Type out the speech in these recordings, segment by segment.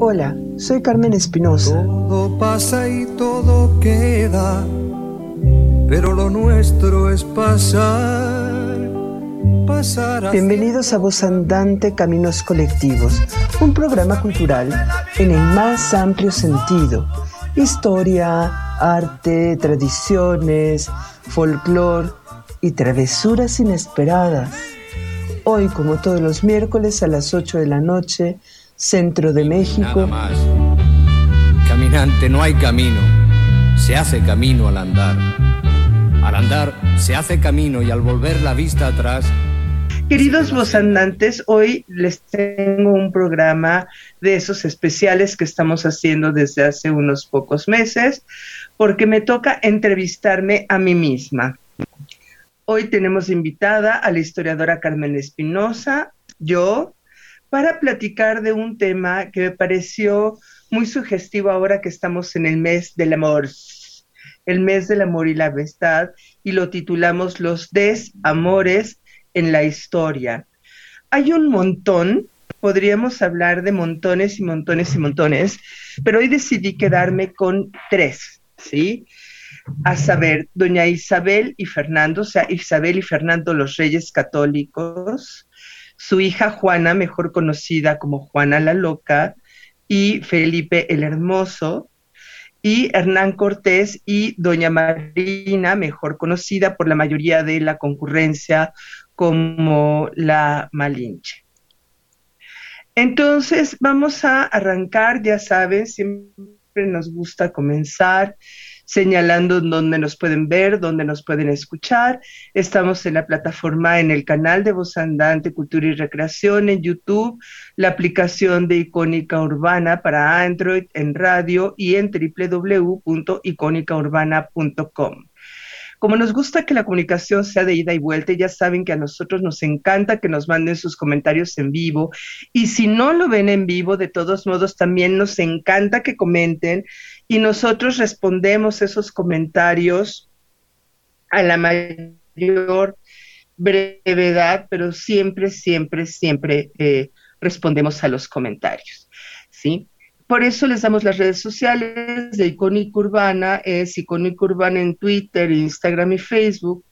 Hola, soy Carmen Espinosa. Todo pasa y todo queda, pero lo nuestro es pasar. pasar Bienvenidos a Voz Andante Caminos Colectivos, un programa cultural en el más amplio sentido. Historia, arte, tradiciones, folclore y travesuras inesperadas. Hoy, como todos los miércoles a las 8 de la noche, Centro de México. Nada más. Caminante, no hay camino. Se hace camino al andar. Al andar se hace camino y al volver la vista atrás. Queridos andantes, hoy les tengo un programa de esos especiales que estamos haciendo desde hace unos pocos meses, porque me toca entrevistarme a mí misma. Hoy tenemos invitada a la historiadora Carmen Espinosa, yo, para platicar de un tema que me pareció muy sugestivo ahora que estamos en el mes del amor, el mes del amor y la amistad, y lo titulamos Los desamores en la historia. Hay un montón, podríamos hablar de montones y montones y montones, pero hoy decidí quedarme con tres, ¿sí? A saber, doña Isabel y Fernando, o sea, Isabel y Fernando los Reyes Católicos, su hija Juana, mejor conocida como Juana la Loca, y Felipe el Hermoso, y Hernán Cortés y Doña Marina, mejor conocida por la mayoría de la concurrencia como la Malinche. Entonces, vamos a arrancar, ya saben, siempre nos gusta comenzar señalando dónde nos pueden ver, dónde nos pueden escuchar. Estamos en la plataforma, en el canal de Voz Andante, Cultura y Recreación, en YouTube, la aplicación de Icónica Urbana para Android en radio y en www.icónicaurbana.com. Como nos gusta que la comunicación sea de ida y vuelta, ya saben que a nosotros nos encanta que nos manden sus comentarios en vivo. Y si no lo ven en vivo, de todos modos, también nos encanta que comenten y nosotros respondemos esos comentarios a la mayor brevedad, pero siempre, siempre, siempre eh, respondemos a los comentarios. ¿sí? Por eso les damos las redes sociales de Icónica Urbana, es Icónica Urbana en Twitter, Instagram y Facebook,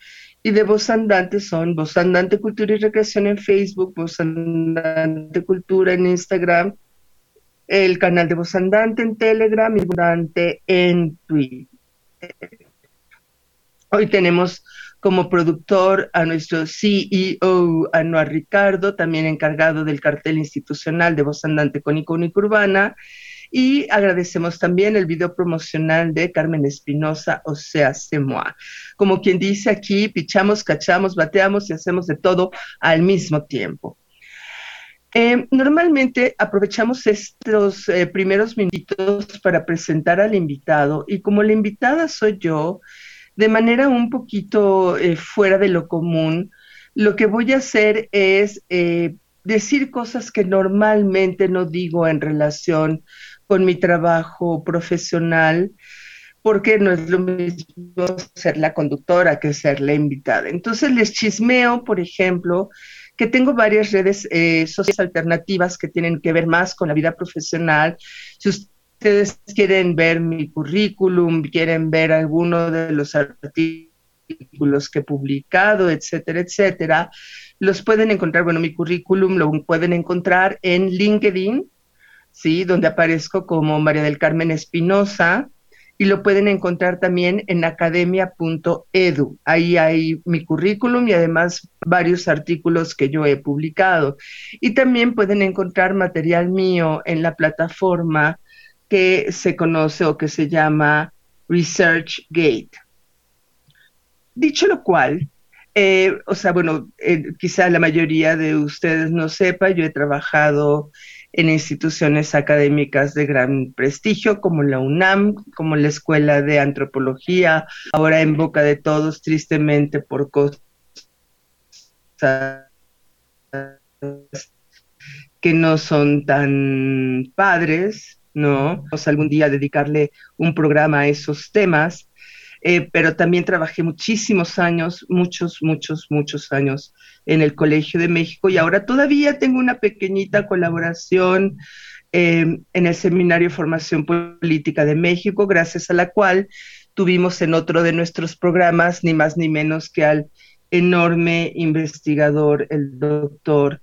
y de Voz Andante son Voz Andante Cultura y Recreación en Facebook, Voz Andante Cultura en Instagram el canal de Voz Andante en Telegram y Andante en Twitter. Hoy tenemos como productor a nuestro CEO, Anuar Ricardo, también encargado del cartel institucional de Voz Andante con Icónica Urbana. Y agradecemos también el video promocional de Carmen Espinosa, o sea, Semoa. Como quien dice aquí, pichamos, cachamos, bateamos y hacemos de todo al mismo tiempo. Eh, normalmente aprovechamos estos eh, primeros minutos para presentar al invitado y como la invitada soy yo, de manera un poquito eh, fuera de lo común, lo que voy a hacer es decir cosas que normalmente no digo en relación con mi trabajo profesional, porque no es lo mismo ser la conductora que ser la invitada. Entonces les chismeo, por ejemplo, que tengo varias redes eh, sociales alternativas que tienen que ver más con la vida profesional. Si ustedes quieren ver mi currículum, quieren ver alguno de los artículos que he publicado, etcétera, etcétera, los pueden encontrar, bueno, mi currículum lo pueden encontrar en LinkedIn, ¿sí? Donde aparezco como María del Carmen Espinosa, y lo pueden encontrar también en academia.edu. Ahí hay mi currículum y además varios artículos que yo he publicado. Y también pueden encontrar material mío en la plataforma que se conoce o que se llama ResearchGate. Dicho lo cual, eh, o sea, bueno, eh, quizá la mayoría de ustedes no sepa, yo he trabajado en instituciones académicas de gran prestigio como la UNAM, como la Escuela de Antropología, ahora en boca de todos, tristemente por cosas que no son tan padres, ¿no? Vamos algún día dedicarle un programa a esos temas. Eh, pero también trabajé muchísimos años, muchos, muchos, muchos años en el Colegio de México y ahora todavía tengo una pequeñita colaboración eh, en el Seminario Formación Política de México, gracias a la cual tuvimos en otro de nuestros programas ni más ni menos que al enorme investigador, el doctor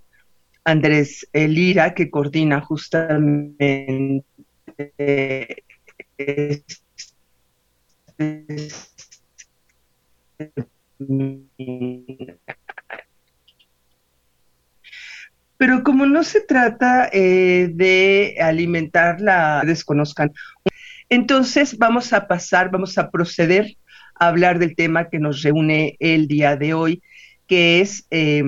Andrés Lira, que coordina justamente pero como no se trata eh, de alimentar la desconozcan, entonces vamos a pasar, vamos a proceder a hablar del tema que nos reúne el día de hoy, que es eh,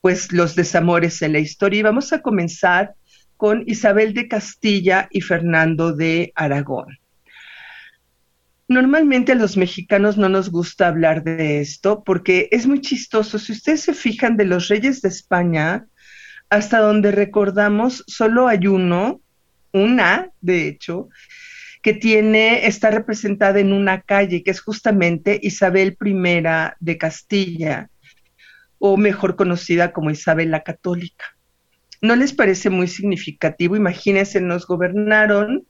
pues los desamores en la historia. Y vamos a comenzar con Isabel de Castilla y Fernando de Aragón. Normalmente a los mexicanos no nos gusta hablar de esto porque es muy chistoso. Si ustedes se fijan de los reyes de España, hasta donde recordamos, solo hay uno, una, de hecho, que tiene, está representada en una calle, que es justamente Isabel I de Castilla, o mejor conocida como Isabel la Católica. ¿No les parece muy significativo? Imagínense, nos gobernaron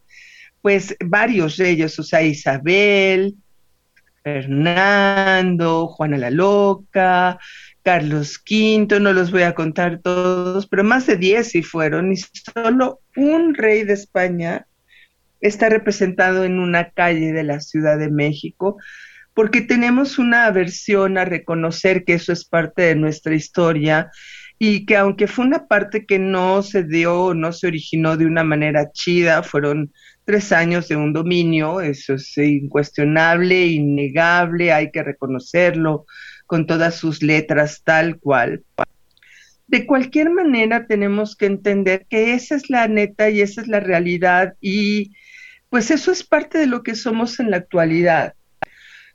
pues varios reyes, o sea, Isabel, Fernando, Juana la Loca, Carlos V, no los voy a contar todos, pero más de diez sí fueron, y solo un rey de España está representado en una calle de la Ciudad de México, porque tenemos una aversión a reconocer que eso es parte de nuestra historia y que aunque fue una parte que no se dio, no se originó de una manera chida, fueron tres años de un dominio, eso es incuestionable, innegable, hay que reconocerlo con todas sus letras tal cual. De cualquier manera tenemos que entender que esa es la neta y esa es la realidad y pues eso es parte de lo que somos en la actualidad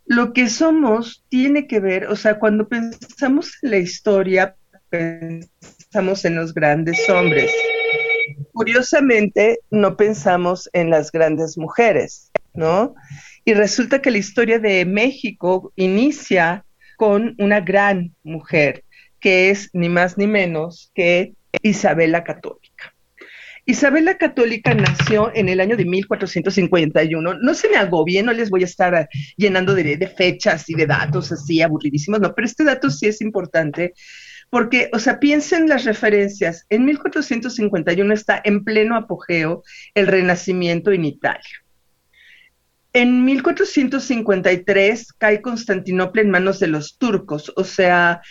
lo que somos tiene que ver, o sea, cuando pensamos en la historia, pensamos en los grandes hombres. Curiosamente, no pensamos en las grandes mujeres, ¿no? Y resulta que la historia de México inicia con una gran mujer, que es ni más ni menos que Isabel Católica. Isabel la Católica nació en el año de 1451. No se me agobien, no les voy a estar llenando de, de, fechas y de datos así aburridísimos, no, pero este dato sí es importante porque, o sea, piensen las referencias. En 1451 está en pleno apogeo el Renacimiento en Italia. En 1453 cae Constantinopla en manos de los turcos, o sea,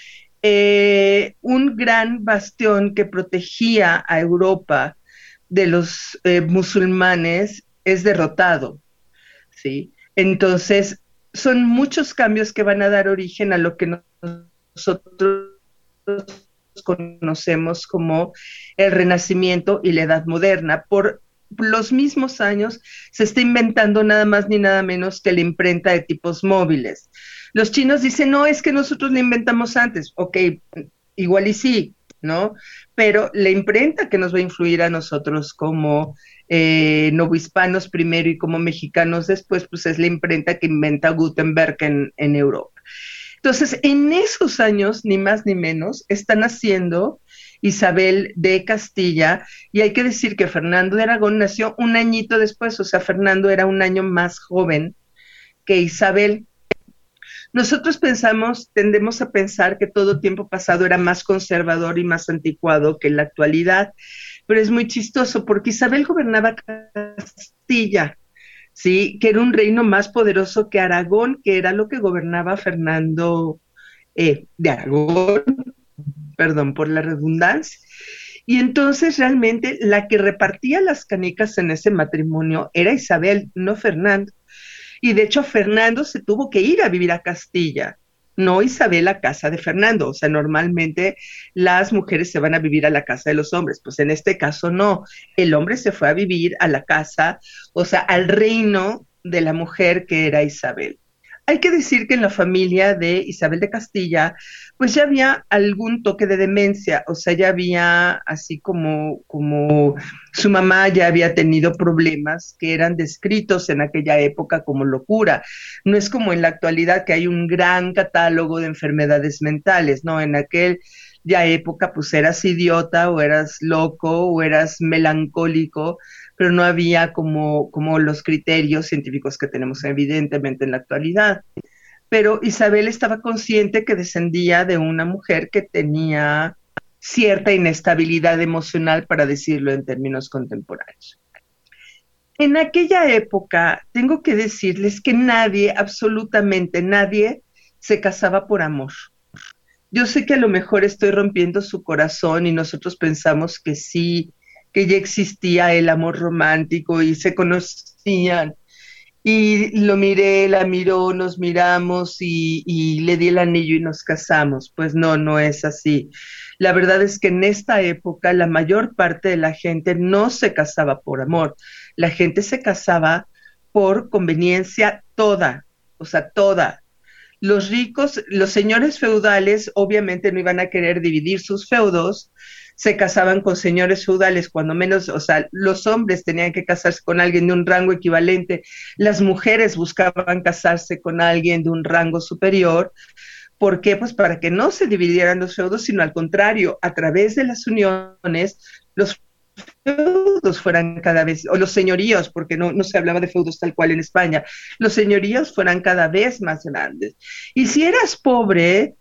eh, un gran bastión que protegía a Europa de los eh, musulmanes es derrotado, ¿sí? Entonces, son muchos cambios que van a dar origen a lo que nosotros conocemos como el Renacimiento y la Edad Moderna. Por los mismos años se está inventando nada más ni nada menos que la imprenta de tipos móviles. Los chinos dicen, no, es que nosotros la inventamos antes. Ok, igual y sí, ¿no? Pero la imprenta que nos va a influir a nosotros como eh, novohispanos primero y como mexicanos después, pues es la imprenta que inventa Gutenberg en, en Europa. Entonces, en esos años, ni más ni menos, están haciendo Isabel de Castilla, y hay que decir que Fernando de Aragón nació un añito después, o sea, Fernando era un año más joven que Isabel. Nosotros pensamos, tendemos a pensar que todo tiempo pasado era más conservador y más anticuado que la actualidad, pero es muy chistoso porque Isabel gobernaba Castilla, ¿sí? Que era un reino más poderoso que Aragón, que era lo que gobernaba Fernando eh, de Aragón, perdón por la redundancia. Y entonces realmente la que repartía las canicas en ese matrimonio era Isabel, no Fernando. Y de hecho Fernando se tuvo que ir a vivir a Castilla, no Isabel a casa de Fernando. O sea, normalmente las mujeres se van a vivir a la casa de los hombres, pues en este caso no. El hombre se fue a vivir a la casa, o sea, al reino de la mujer que era Isabel. Hay que decir que en la familia de Isabel de Castilla, pues ya había algún toque de demencia, o sea, ya había así como, como su mamá ya había tenido problemas que eran descritos en aquella época como locura. No es como en la actualidad que hay un gran catálogo de enfermedades mentales, no, en aquel ya época pues eras idiota o eras loco o eras melancólico, pero no había como, como los criterios científicos que tenemos evidentemente en la actualidad. Pero Isabel estaba consciente que descendía de una mujer que tenía cierta inestabilidad emocional, para decirlo en términos contemporáneos. En aquella época, tengo que decirles que nadie, absolutamente nadie, se casaba por amor. Yo sé que a lo mejor estoy rompiendo su corazón y nosotros pensamos que sí, que ya existía el amor romántico y se conocían. Y lo miré, la miró, nos miramos y, le di el anillo y nos casamos. Pues no, no es así. La verdad es que en esta época la mayor parte de la gente no se casaba por amor. La gente se casaba por conveniencia toda, o sea, toda. Los ricos, los señores feudales obviamente no iban a querer dividir sus feudos, se casaban con señores feudales, cuando menos, o sea, los hombres tenían que casarse con alguien de un rango equivalente, las mujeres buscaban casarse con alguien de un rango superior. ¿Por qué? Pues para que no se dividieran los feudos, sino al contrario, a través de las uniones, los feudos fueran cada vez, o los señoríos, porque no, no se hablaba de feudos tal cual en España, los señoríos fueran cada vez más grandes. Y si eras pobre,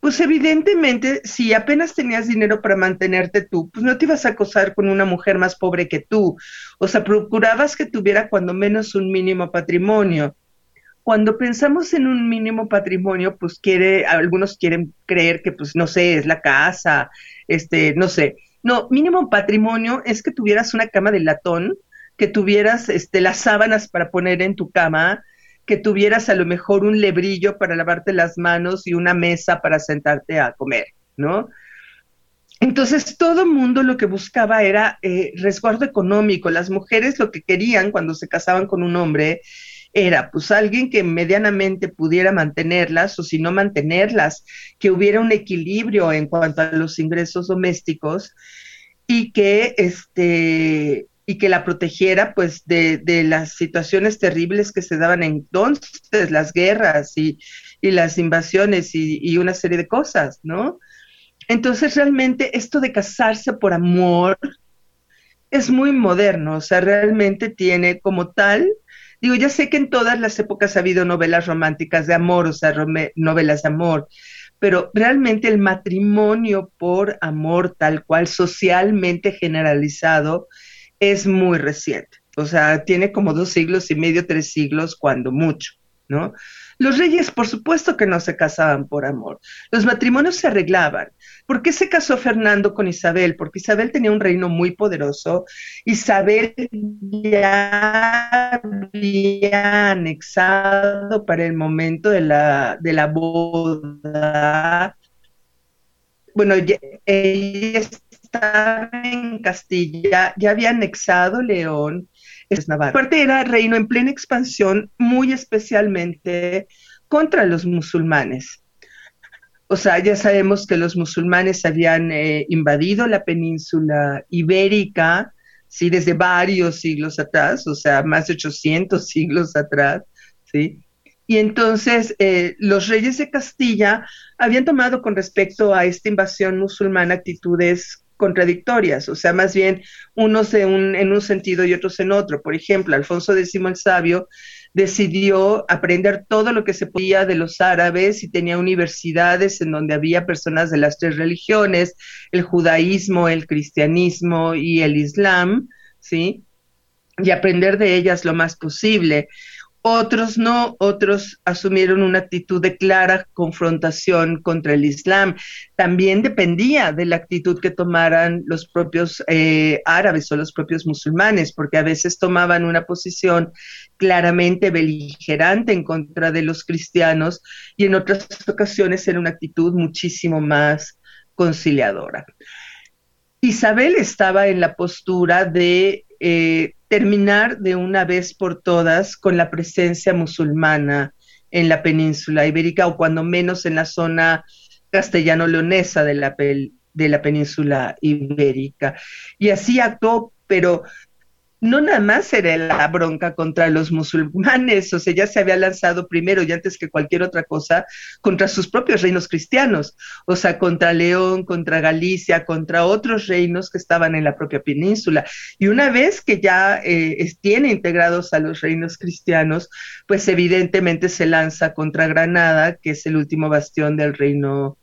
pues evidentemente, si apenas tenías dinero para mantenerte tú, pues no te ibas a acosar con una mujer más pobre que tú. O sea, procurabas que tuviera cuando menos un mínimo patrimonio. Cuando pensamos en un mínimo patrimonio, pues quiere, algunos quieren creer que, pues, no sé, es la casa, este, no sé. No, mínimo patrimonio es que tuvieras una cama de latón, que tuvieras, este, las sábanas para poner en tu cama, que tuvieras a lo mejor un lebrillo para lavarte las manos y una mesa para sentarte a comer, ¿no? Entonces todo mundo lo que buscaba era eh, resguardo económico. Las mujeres lo que querían cuando se casaban con un hombre era pues alguien que medianamente pudiera mantenerlas o si no mantenerlas, que hubiera un equilibrio en cuanto a los ingresos domésticos y que este y que la protegiera pues de, las situaciones terribles que se daban entonces, las guerras y, las invasiones y, una serie de cosas, ¿no? Entonces realmente esto de casarse por amor es muy moderno, o sea, realmente tiene como tal, digo, ya sé que en todas las épocas ha habido novelas románticas de amor, o sea, novelas de amor, pero realmente el matrimonio por amor tal cual socialmente generalizado, es muy reciente. O sea, tiene como dos siglos y medio, tres siglos, cuando mucho, ¿no? Los reyes, por supuesto que no se casaban por amor. Los matrimonios se arreglaban. ¿Por qué se casó Fernando con Isabel? Porque Isabel tenía un reino muy poderoso. Isabel ya había anexado para el momento de la, de la boda. Bueno, ella estaba en Castilla, ya había anexado León, es Navarra. Aparte era reino en plena expansión, muy especialmente contra los musulmanes. O sea, ya sabemos que los musulmanes habían eh, invadido la península ibérica, sí, desde varios siglos atrás, o sea, más de 800 siglos atrás, sí. Y entonces eh, los reyes de Castilla habían tomado con respecto a esta invasión musulmana actitudes contradictorias, o sea, más bien unos en un sentido y otros en otro. Por ejemplo, Alfonso X el Sabio decidió aprender todo lo que se podía de los árabes y tenía universidades en donde había personas de las tres religiones, el judaísmo, el cristianismo y el islam, ¿sí? Y aprender de ellas lo más posible. Otros no, otros asumieron una actitud de clara confrontación contra el Islam. También dependía de la actitud que tomaran los propios eh, árabes o los propios musulmanes, porque a veces tomaban una posición claramente beligerante en contra de los cristianos y en otras ocasiones era una actitud muchísimo más conciliadora. Isabel estaba en la postura de eh, terminar de una vez por todas con la presencia musulmana en la península ibérica o cuando menos en la zona castellano-leonesa de la, de la península ibérica. Y así actuó, pero no nada más era la bronca contra los musulmanes, o sea, ya se había lanzado primero y antes que cualquier otra cosa contra sus propios reinos cristianos, o sea, contra León, contra Galicia, contra otros reinos que estaban en la propia península. Y una vez que ya eh, tiene integrados a los reinos cristianos, pues evidentemente se lanza contra Granada, que es el último bastión del reino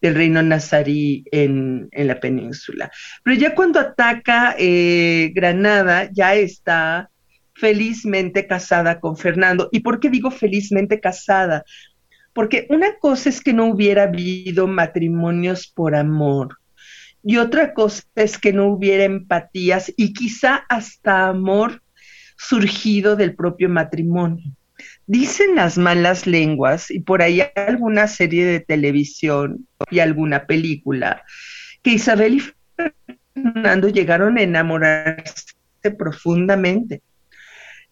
del reino nazarí en, la península. Pero ya cuando ataca eh, Granada, ya está felizmente casada con Fernando. ¿Y por qué digo felizmente casada? Porque una cosa es que no hubiera habido matrimonios por amor y otra cosa es que no hubiera empatías y quizá hasta amor surgido del propio matrimonio. Dicen las malas lenguas, y por ahí alguna serie de televisión y alguna película, que Isabel y Fernando llegaron a enamorarse profundamente.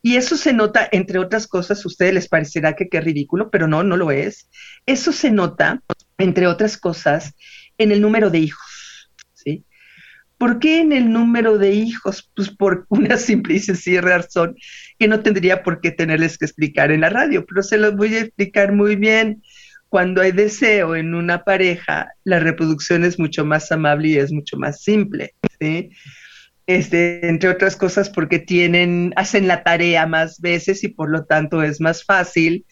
Y eso se nota, entre otras cosas, a ustedes les parecerá que qué ridículo, pero no, no lo es. Eso se nota, entre otras cosas, en el número de hijos. ¿Por qué en el número de hijos? Pues por una simple y sencilla razón que no tendría por qué tenerles que explicar en la radio, pero se los voy a explicar muy bien. Cuando hay deseo en una pareja, la reproducción es mucho más amable y es mucho más simple. Este, entre otras cosas porque tienen, hacen la tarea más veces y por lo tanto es más fácil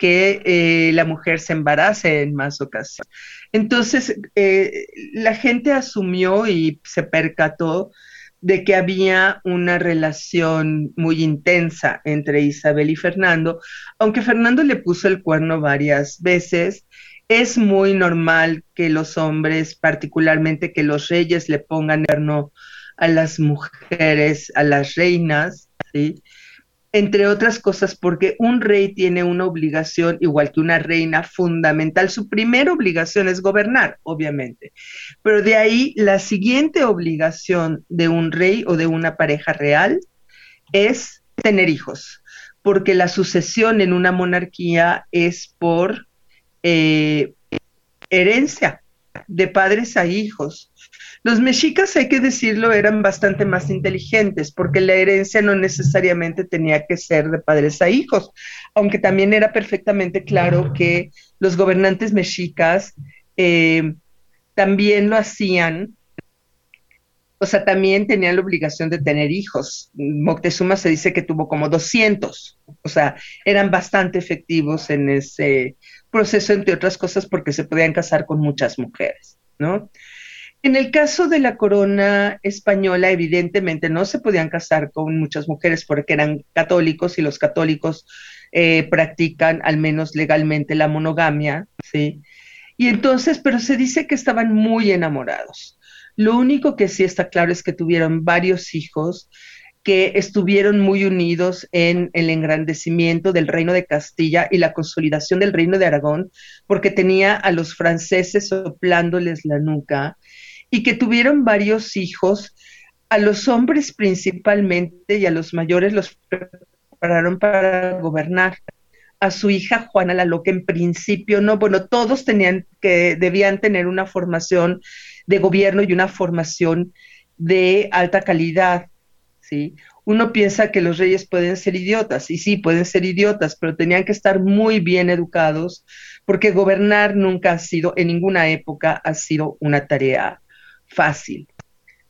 que eh, la mujer se embarace en más ocasiones. Entonces, eh, la gente asumió y se percató de que había una relación muy intensa entre Isabel y Fernando, aunque Fernando le puso el cuerno varias veces. Es muy normal que los hombres, particularmente que los reyes, le pongan cuerno a las mujeres, a las reinas, ¿sí? Entre otras cosas porque un rey tiene una obligación, igual que una reina, fundamental. Su primera obligación es gobernar, obviamente, pero de ahí la siguiente obligación de un rey o de una pareja real es tener hijos, porque la sucesión en una monarquía es por eh, herencia de padres a hijos. Los mexicas, hay que decirlo, eran bastante más inteligentes porque la herencia no necesariamente tenía que ser de padres a hijos, aunque también era perfectamente claro que los gobernantes mexicas eh, también lo hacían, o sea, también tenían la obligación de tener hijos. Moctezuma se dice que tuvo como 200, o sea, eran bastante efectivos en ese proceso, entre otras cosas, porque se podían casar con muchas mujeres, ¿no? En el caso de la corona española, evidentemente no se podían casar con muchas mujeres porque eran católicos y los católicos eh, practican, al menos legalmente, la monogamia, ¿sí? Y entonces, pero se dice que estaban muy enamorados. Lo único que sí está claro es que tuvieron varios hijos que estuvieron muy unidos en el engrandecimiento del reino de Castilla y la consolidación del reino de Aragón, porque tenía a los franceses soplándoles la nuca y que tuvieron varios hijos. A los hombres principalmente y a los mayores los prepararon para gobernar. A su hija Juana la Loca en principio no, bueno, todos tenían que debían tener una formación de gobierno y una formación de alta calidad, ¿sí? Uno piensa que los reyes pueden ser idiotas, y sí, pueden ser idiotas, pero tenían que estar muy bien educados, porque gobernar nunca ha sido, en ninguna época, ha sido una tarea fácil.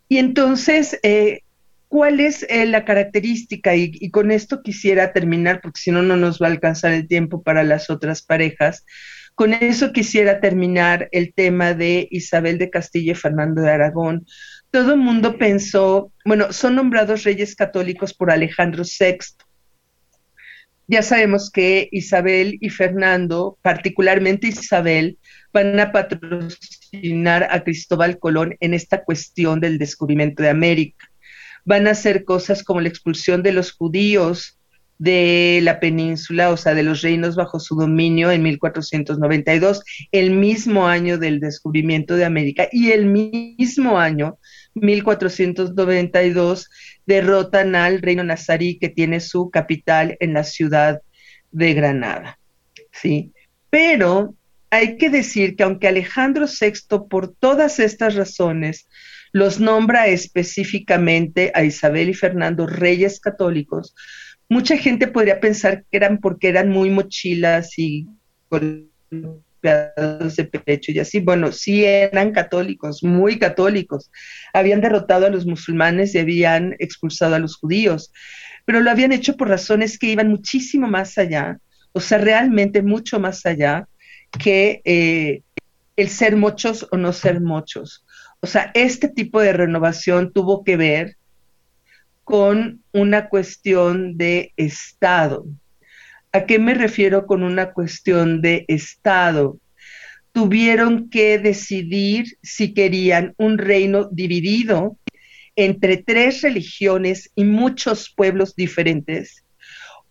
Y entonces, eh, ¿cuál es eh, la característica? Y, con esto quisiera terminar, porque si no, no nos va a alcanzar el tiempo para las otras parejas. Con eso quisiera terminar el tema de Isabel de Castilla y Fernando de Aragón. Todo el mundo pensó, bueno, son nombrados reyes católicos por Alejandro VI. Ya sabemos que Isabel y Fernando, particularmente Isabel, van a patrocinar a Cristóbal Colón en esta cuestión del descubrimiento de América. Van a hacer cosas como la expulsión de los judíos de la península, o sea, de los reinos bajo su dominio en 1492, el mismo año del descubrimiento de América y el mismo año, 1492, derrotan al reino nazarí que tiene su capital en la ciudad de Granada. ¿sí? Pero hay que decir que aunque Alejandro VI, por todas estas razones, los nombra específicamente a Isabel y Fernando reyes católicos, mucha gente podría pensar que eran porque eran muy mochilas y de pecho y así. Bueno, sí eran católicos, muy católicos. Habían derrotado a los musulmanes y habían expulsado a los judíos, pero lo habían hecho por razones que iban muchísimo más allá, o sea, realmente mucho más allá que eh, el ser muchos o no ser muchos. O sea, este tipo de renovación tuvo que ver con una cuestión de Estado. ¿A qué me refiero con una cuestión de Estado? Tuvieron que decidir si querían un reino dividido entre tres religiones y muchos pueblos diferentes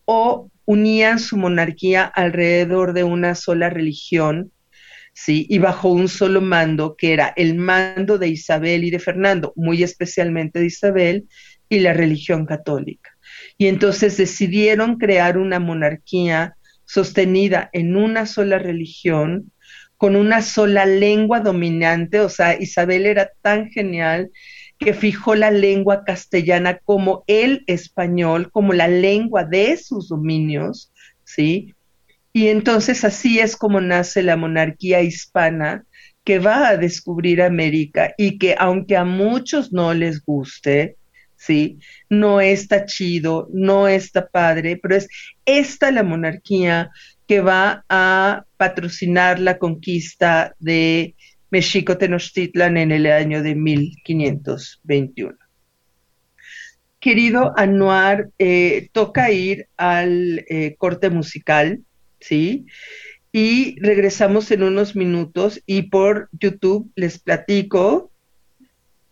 o unían su monarquía alrededor de una sola religión, ¿sí? Y bajo un solo mando, que era el mando de Isabel y de Fernando, muy especialmente de Isabel, y la religión católica. Y entonces decidieron crear una monarquía sostenida en una sola religión, con una sola lengua dominante, o sea, Isabel era tan genial que fijó la lengua castellana como el español, como la lengua de sus dominios, ¿sí? Y entonces así es como nace la monarquía hispana que va a descubrir América y que aunque a muchos no les guste, ¿sí? No está chido, no está padre, pero es esta la monarquía que va a patrocinar la conquista de Mexico Tenochtitlan en el año de 1521. Querido Anuar, eh, toca ir al eh, corte musical, ¿sí? Y regresamos en unos minutos y por YouTube les platico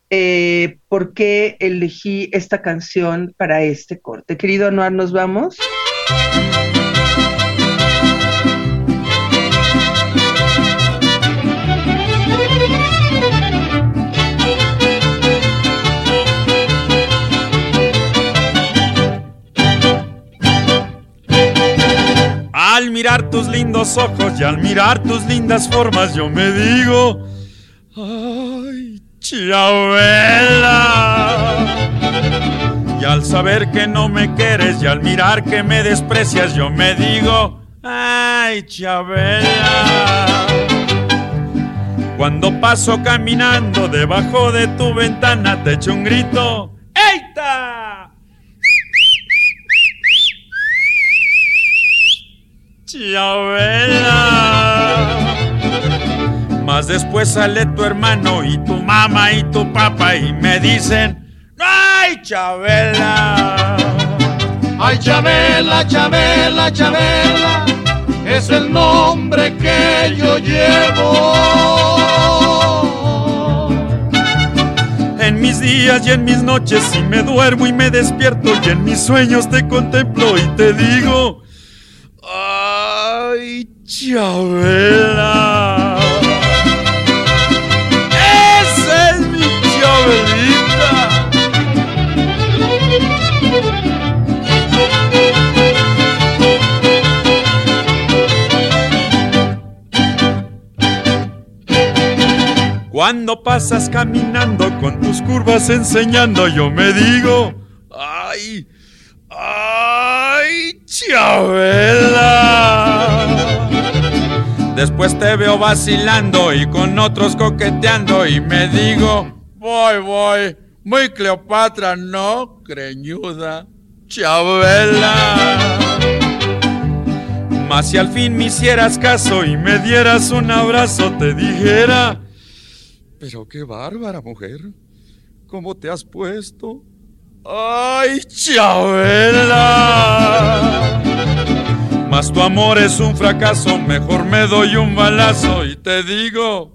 eh, por qué elegí esta canción para este corte. Querido Anuar, ¿nos vamos? Al mirar tus lindos ojos y al mirar tus lindas formas, yo me digo, Chabela. Y al saber que no me quieres y al mirar que me desprecias, yo me digo, ay, Chabela. Cuando paso caminando debajo de tu ventana, te echo un grito, ¡Eita! Chabela. Más después sale tu hermano y tu mamá y tu papá y me dicen, ¡ay, Chabela! Ay, Chabela, Chabela, Chabela, es el nombre que yo llevo. En mis días y en mis noches, si me duermo y me despierto y en mis sueños te contemplo y te digo, ¡ay, Chabela! Cuando pasas caminando con tus curvas enseñando, yo me digo, ¡ay! ¡Ay, Chabela! Después te veo vacilando y con otros coqueteando y me digo, voy, voy, muy Cleopatra, no, creñuda, Chabela. Mas si al fin me hicieras caso y me dieras un abrazo, te dijera, pero qué bárbara mujer, ¿cómo te has puesto? ¡Ay, Chabela! Mas tu amor es un fracaso, mejor me doy un balazo y te digo,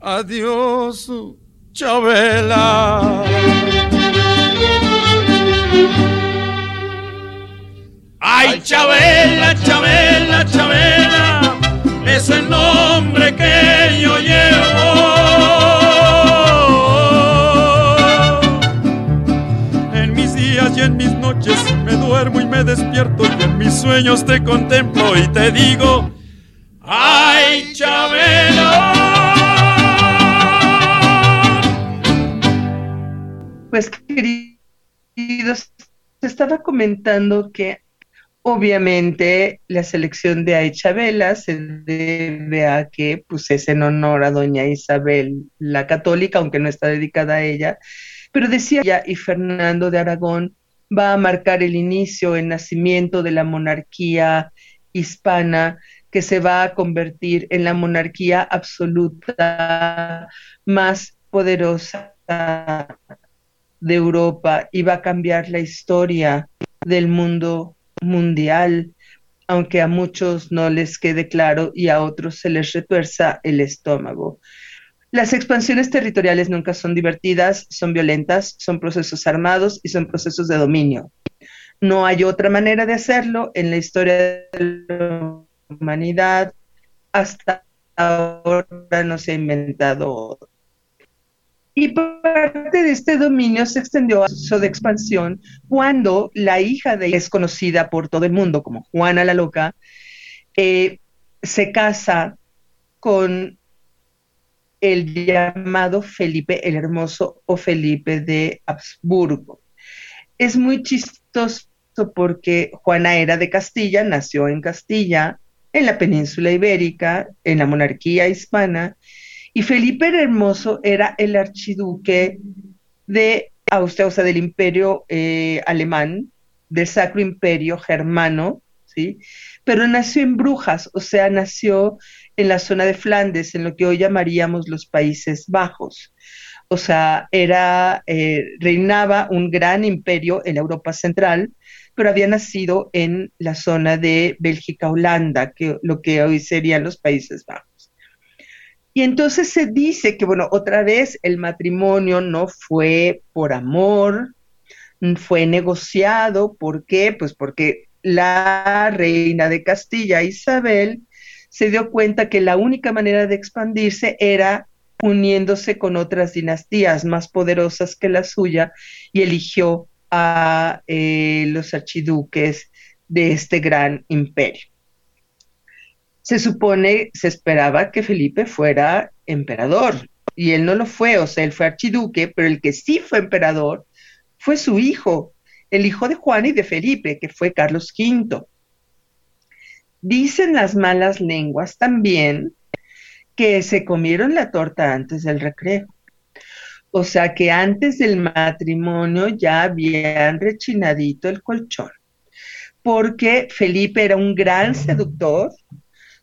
adiós, Chabela. Ay, Chabela, Chabela, Chabela, es el nombre que yo llevo. En mis días y en mis noches me duermo y me despierto y en mis mis sueños te contemplo y te digo, ¡ay, Chabela! Pues queridos, estaba comentando que obviamente la selección de Ay Chabela se debe a que pues es en honor a doña Isabel la católica, aunque no está dedicada a ella, pero decía ya y Fernando de Aragón va a marcar el inicio, el nacimiento de la monarquía hispana que se va a convertir en la monarquía absoluta más poderosa de Europa y va a cambiar la historia del mundo mundial, aunque a muchos no les quede claro y a otros se les retuerza el estómago. Las expansiones territoriales nunca son divertidas, son violentas, son procesos armados y son procesos de dominio. No hay otra manera de hacerlo en la historia de la humanidad. Hasta ahora no se ha inventado. Y parte de este dominio se extendió a su de expansión cuando la hija de es conocida por todo el mundo como Juana la Loca, eh, se casa con el llamado Felipe el Hermoso o Felipe de Habsburgo. Es muy chistoso porque Juana era de Castilla, nació en Castilla, en la península ibérica, en la monarquía hispana, y Felipe el Hermoso era el archiduque de Austria, o sea, del imperio eh, alemán, del Sacro Imperio Germano, ¿sí? Pero nació en Brujas, o sea, nació en la zona de Flandes, en lo que hoy llamaríamos los Países Bajos. O sea, era, eh, reinaba un gran imperio en Europa Central, pero había nacido en la zona de Bélgica-Holanda, que lo que hoy serían los Países Bajos. Y entonces se dice que, bueno, otra vez el matrimonio no fue por amor, fue negociado. ¿Por qué? Pues porque la reina de Castilla, Isabel, se dio cuenta que la única manera de expandirse era uniéndose con otras dinastías más poderosas que la suya y eligió a eh, los archiduques de este gran imperio. Se supone, se esperaba que Felipe fuera emperador y él no lo fue, o sea, él fue archiduque, pero el que sí fue emperador fue su hijo, el hijo de Juan y de Felipe, que fue Carlos V. Dicen las malas lenguas también que se comieron la torta antes del recreo. O sea que antes del matrimonio ya habían rechinadito el colchón. Porque Felipe era un gran seductor.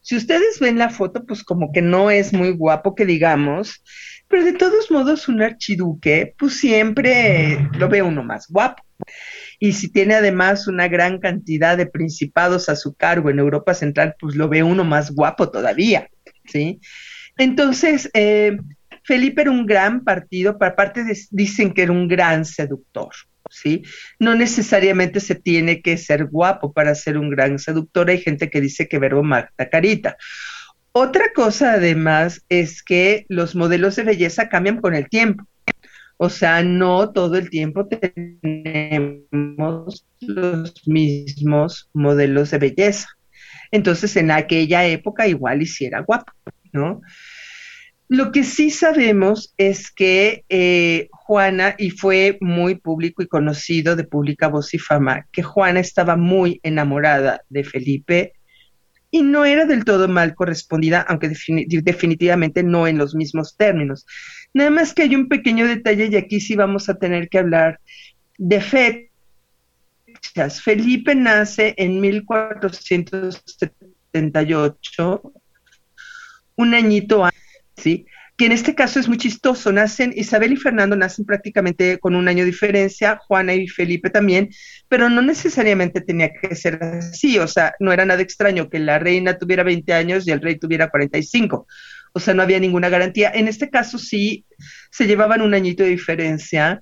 Si ustedes ven la foto, pues como que no es muy guapo que digamos, pero de todos modos un archiduque, pues siempre lo ve uno más guapo y si tiene además una gran cantidad de principados a su cargo en Europa Central, pues lo ve uno más guapo todavía, ¿sí? Entonces, eh, Felipe era un gran partido, para parte dicen que era un gran seductor, ¿sí? No necesariamente se tiene que ser guapo para ser un gran seductor, hay gente que dice que verbo mata carita. Otra cosa además es que los modelos de belleza cambian con el tiempo. O sea, no todo el tiempo tenemos los mismos modelos de belleza. Entonces, en aquella época igual hiciera guapo, ¿no? Lo que sí sabemos es que eh, Juana, y fue muy público y conocido de pública voz y fama, que Juana estaba muy enamorada de Felipe y no era del todo mal correspondida, aunque definitivamente no en los mismos términos. Nada más que hay un pequeño detalle y aquí sí vamos a tener que hablar de fechas. Felipe nace en 1478, un añito antes, ¿sí? Que en este caso es muy chistoso. Nacen, Isabel y Fernando nacen prácticamente con un año de diferencia, Juana y Felipe también, pero no necesariamente tenía que ser así, o sea, no era nada extraño que la reina tuviera 20 años y el rey tuviera 45, o sea, no había ninguna garantía. En este caso sí se llevaban un añito de diferencia,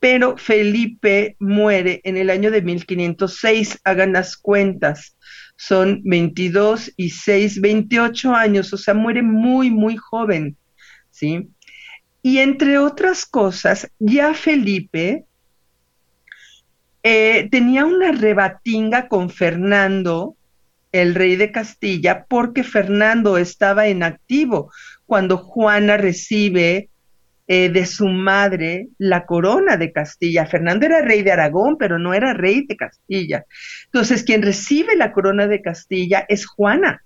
pero Felipe muere en el año de 1506, hagan las cuentas, son 22 y 6, 28 años, o sea, muere muy, muy joven. ¿Sí? Y entre otras cosas, ya Felipe eh, tenía una rebatinga con Fernando, el rey de Castilla, porque Fernando estaba en activo cuando Juana recibe eh, de su madre la corona de Castilla. Fernando era rey de Aragón, pero no era rey de Castilla. Entonces, quien recibe la corona de Castilla es Juana.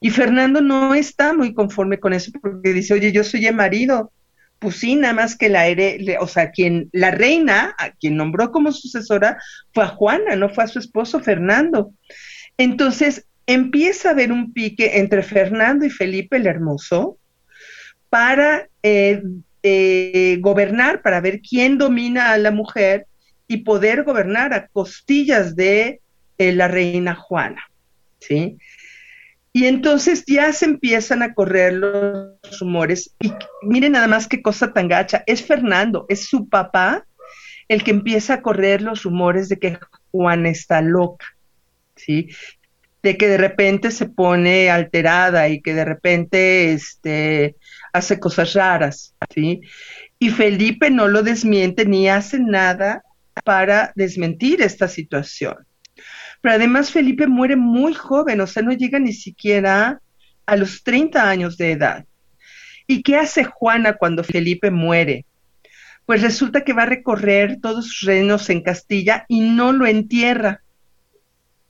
Y Fernando no está muy conforme con eso porque dice, oye, yo soy el marido. Pues sí, nada más que la, o sea, quien, la reina, a quien nombró como sucesora, fue a Juana, no fue a su esposo Fernando. Entonces empieza a haber un pique entre Fernando y Felipe el Hermoso para eh, eh, gobernar, para ver quién domina a la mujer y poder gobernar a costillas de eh, la reina Juana. ¿sí? Y entonces ya se empiezan a correr los rumores. Y miren nada más qué cosa tan gacha. Es Fernando, es su papá el que empieza a correr los rumores de que Juana está loca, ¿sí? De que de repente se pone alterada y que de repente este, hace cosas raras, ¿sí? Y Felipe no lo desmiente ni hace nada para desmentir esta situación. Pero además Felipe muere muy joven, o sea, no llega ni siquiera a los 30 años de edad. ¿Y qué hace Juana cuando Felipe muere? Pues resulta que va a recorrer todos sus reinos en Castilla y no lo entierra.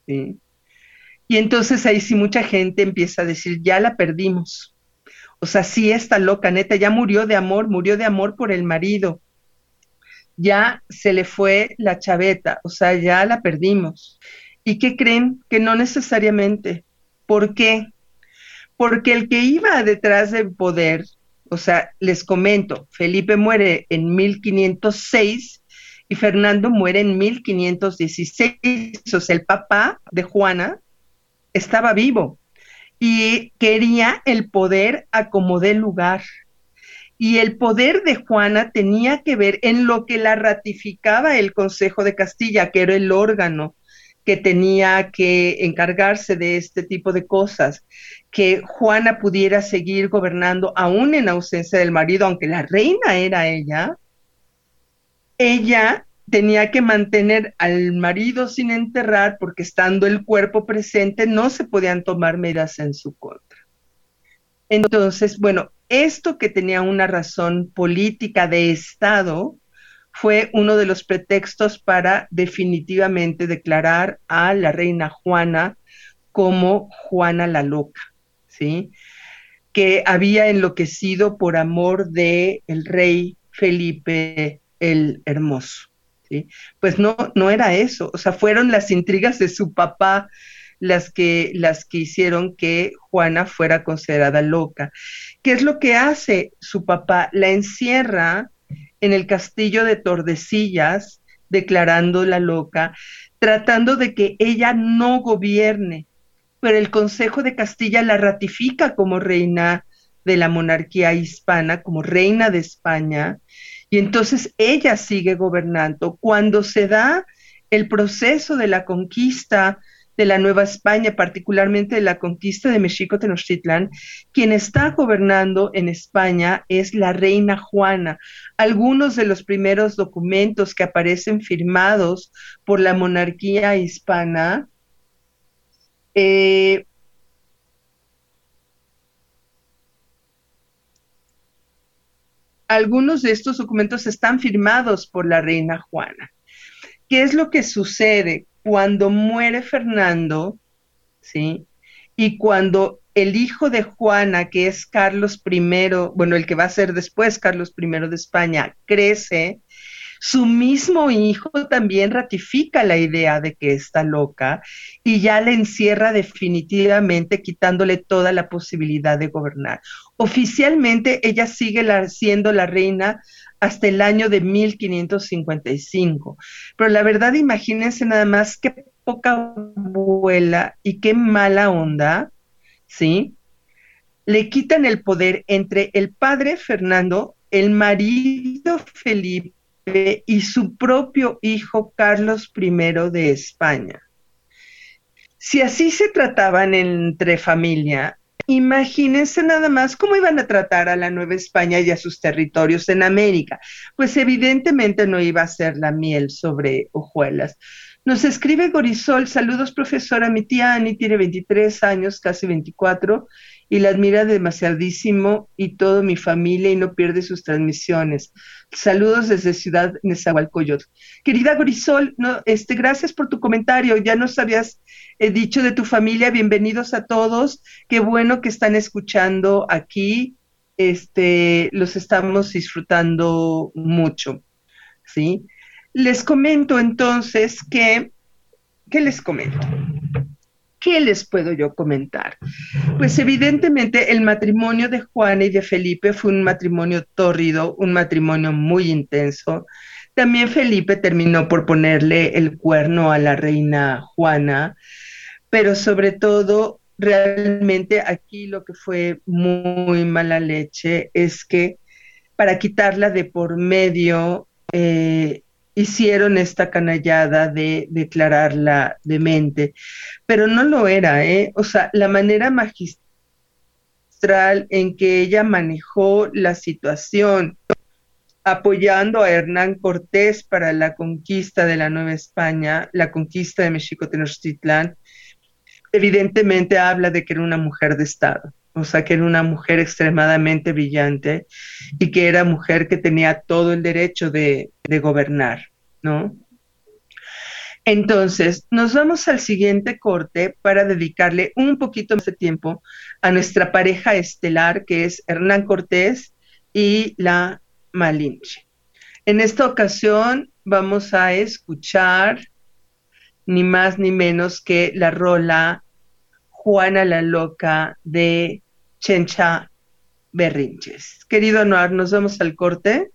Y entonces ahí sí mucha gente empieza a decir, ya la perdimos. O sea, sí está loca, neta, ya murió de amor, murió de amor por el marido. Ya se le fue la chaveta, o sea, ya la perdimos. ¿Y qué creen? Que no necesariamente. ¿Por qué? Porque el que iba detrás del poder, o sea, les comento, Felipe muere en 1506 y Fernando muere en 1516. O sea, el papá de Juana estaba vivo y quería el poder a como dé lugar. Y el poder de Juana tenía que ver en lo que la ratificaba el Consejo de Castilla, que era el órgano que tenía que encargarse de este tipo de cosas, que Juana pudiera seguir gobernando aún en ausencia del marido, aunque la reina era ella, ella tenía que mantener al marido sin enterrar porque estando el cuerpo presente no se podían tomar medidas en su contra. Entonces, bueno, esto que tenía una razón política de Estado, fue uno de los pretextos para definitivamente declarar a la reina Juana como Juana la Loca, ¿sí? que había enloquecido por amor de el rey Felipe el Hermoso. ¿sí? Pues no, no era eso, o sea, fueron las intrigas de su papá las que, las que hicieron que Juana fuera considerada loca. ¿Qué es lo que hace su papá? La encierra en el castillo de Tordesillas, declarándola loca, tratando de que ella no gobierne, pero el Consejo de Castilla la ratifica como reina de la monarquía hispana, como reina de España, y entonces ella sigue gobernando. Cuando se da el proceso de la conquista de la Nueva España, particularmente de la conquista de México Tenochtitlan, quien está gobernando en España es la reina Juana. Algunos de los primeros documentos que aparecen firmados por la monarquía hispana eh, algunos de estos documentos están firmados por la reina Juana. ¿Qué es lo que sucede? Cuando muere Fernando, ¿sí? Y cuando el hijo de Juana, que es Carlos I, bueno, el que va a ser después Carlos I de España, crece, su mismo hijo también ratifica la idea de que está loca y ya le encierra definitivamente quitándole toda la posibilidad de gobernar. Oficialmente ella sigue siendo la reina hasta el año de 1555. Pero la verdad, imagínense nada más qué poca abuela y qué mala onda, ¿sí? Le quitan el poder entre el padre Fernando, el marido Felipe y su propio hijo Carlos I de España. Si así se trataban entre familia, Imagínense nada más cómo iban a tratar a la Nueva España y a sus territorios en América. Pues evidentemente no iba a ser la miel sobre hojuelas. Nos escribe Gorisol, saludos profesora, mi tía Ani tiene 23 años, casi 24, y la admira demasiadísimo y toda mi familia y no pierde sus transmisiones. Saludos desde Ciudad Nezahualcóyotl. Querida Gorisol, no, este, gracias por tu comentario. Ya nos habías eh, dicho de tu familia, bienvenidos a todos. Qué bueno que están escuchando aquí. Este, los estamos disfrutando mucho. ¿Sí? Les comento entonces que, ¿qué les comento? ¿Qué les puedo yo comentar? Pues evidentemente el matrimonio de Juana y de Felipe fue un matrimonio tórrido, un matrimonio muy intenso. También Felipe terminó por ponerle el cuerno a la reina Juana, pero sobre todo, realmente aquí lo que fue muy mala leche es que para quitarla de por medio, eh, hicieron esta canallada de declararla demente, pero no lo era, ¿eh? O sea, la manera magistral en que ella manejó la situación, apoyando a Hernán Cortés para la conquista de la Nueva España, la conquista de México Tenochtitlán, evidentemente habla de que era una mujer de Estado o sea, que era una mujer extremadamente brillante y que era mujer que tenía todo el derecho de, gobernar, ¿no? Entonces, nos vamos al siguiente corte para dedicarle un poquito más de tiempo a nuestra pareja estelar, que es Hernán Cortés y la Malinche. En esta ocasión vamos a escuchar ni más ni menos que la rola Juana la Loca de Chencha Berrinches. Querido Noar, nos vemos al corte.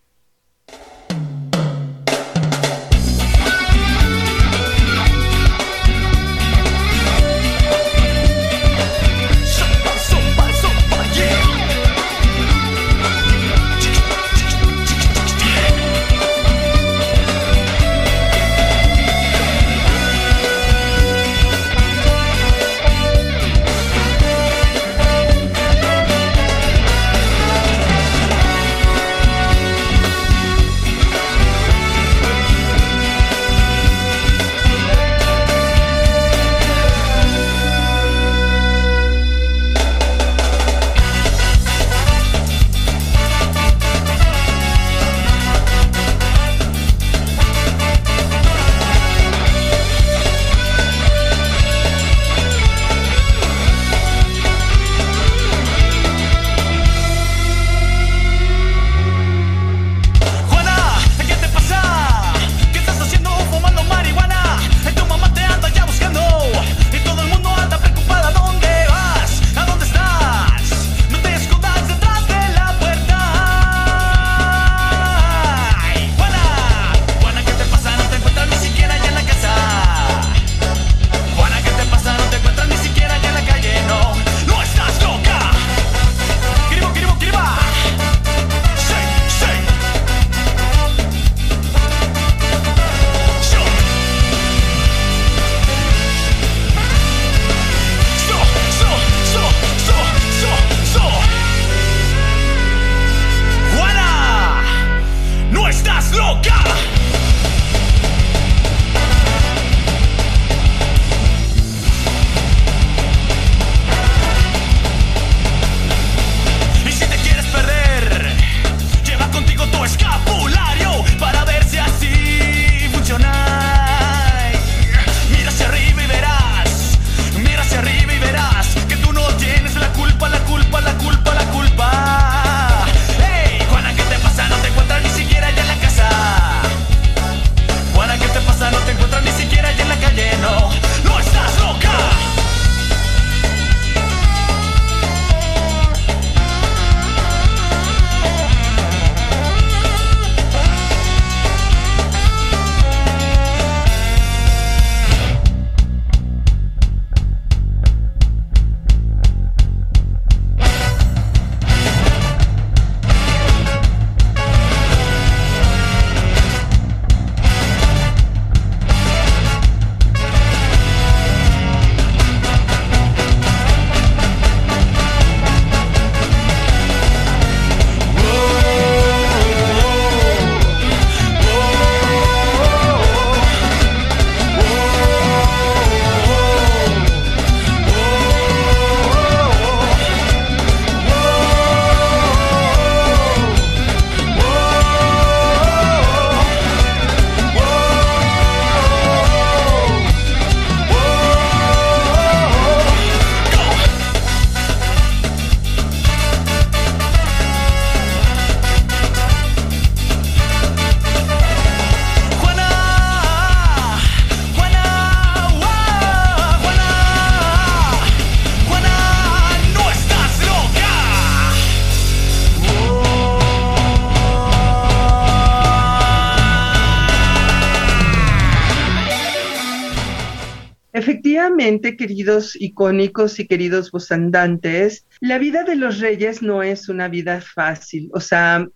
Queridos icónicos y queridos andantes, la vida de los reyes no es una vida fácil. O sea,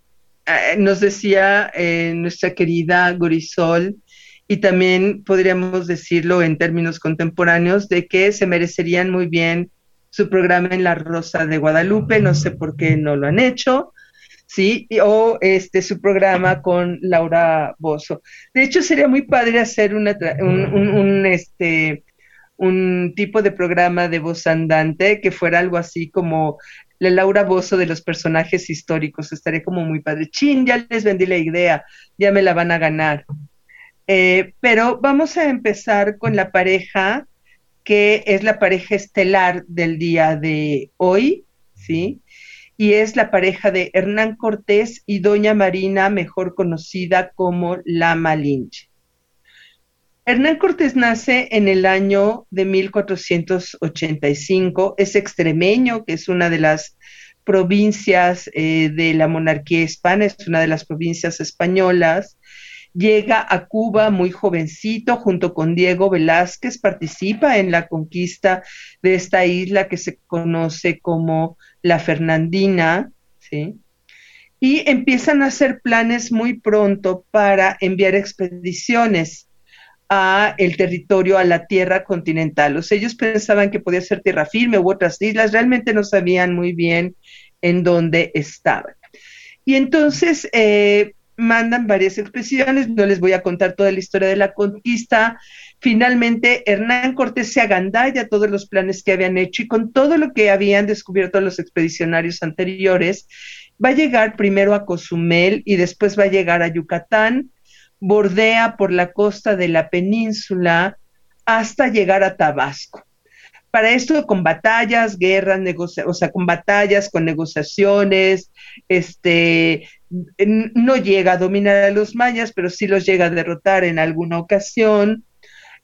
eh, nos decía eh, nuestra querida Gorisol, y también podríamos decirlo en términos contemporáneos, de que se merecerían muy bien su programa en La Rosa de Guadalupe, no sé por qué no lo han hecho, ¿sí? O este, su programa con Laura Bozo. De hecho, sería muy padre hacer una, un, este, un tipo de programa de voz andante que fuera algo así como la Laura Bozo de los personajes históricos. Estaría como muy padre. Chin, ya les vendí la idea, ya me la van a ganar. Eh, pero vamos a empezar con la pareja que es la pareja estelar del día de hoy, ¿sí? y es la pareja de Hernán Cortés y Doña Marina, mejor conocida como La Malinche. Hernán Cortés nace en el año de 1485, es extremeño, que es una de las provincias eh, de la monarquía hispana, es una de las provincias españolas, llega a Cuba muy jovencito junto con Diego Velázquez, participa en la conquista de esta isla que se conoce como la Fernandina, ¿sí? Y empiezan a hacer planes muy pronto para enviar expediciones a el territorio, a la tierra continental. O ellos pensaban que podía ser tierra firme u otras islas, realmente no sabían muy bien en dónde estaban. Y entonces eh, mandan varias expediciones, no les voy a contar toda la historia de la conquista. Finalmente, Hernán Cortés se agandalla todos los planes que habían hecho y con todo lo que habían descubierto los expedicionarios anteriores, va a llegar primero a Cozumel y después va a llegar a Yucatán, bordea por la costa de la península hasta llegar a Tabasco. Para esto, con batallas, guerras, o sea, con batallas, con negociaciones, este, no llega a dominar a los mayas, pero sí los llega a derrotar en alguna ocasión.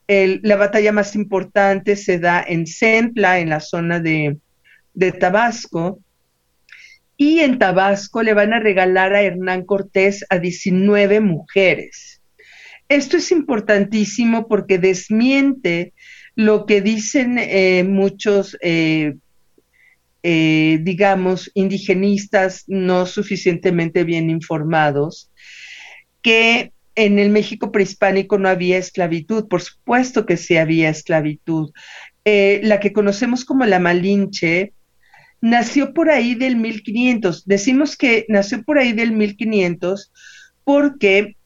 la batalla más importante se da en Centla, en la zona de, de Tabasco, y en Tabasco le van a regalar a Hernán Cortés a 19 mujeres. Esto es importantísimo porque desmiente lo que dicen eh, muchos eh, eh, digamos, indigenistas no suficientemente bien informados, que en el México prehispánico no había esclavitud, por supuesto que sí había esclavitud. La que conocemos como la Malinche nació por ahí del 1500. Decimos que nació por ahí del 1500 porque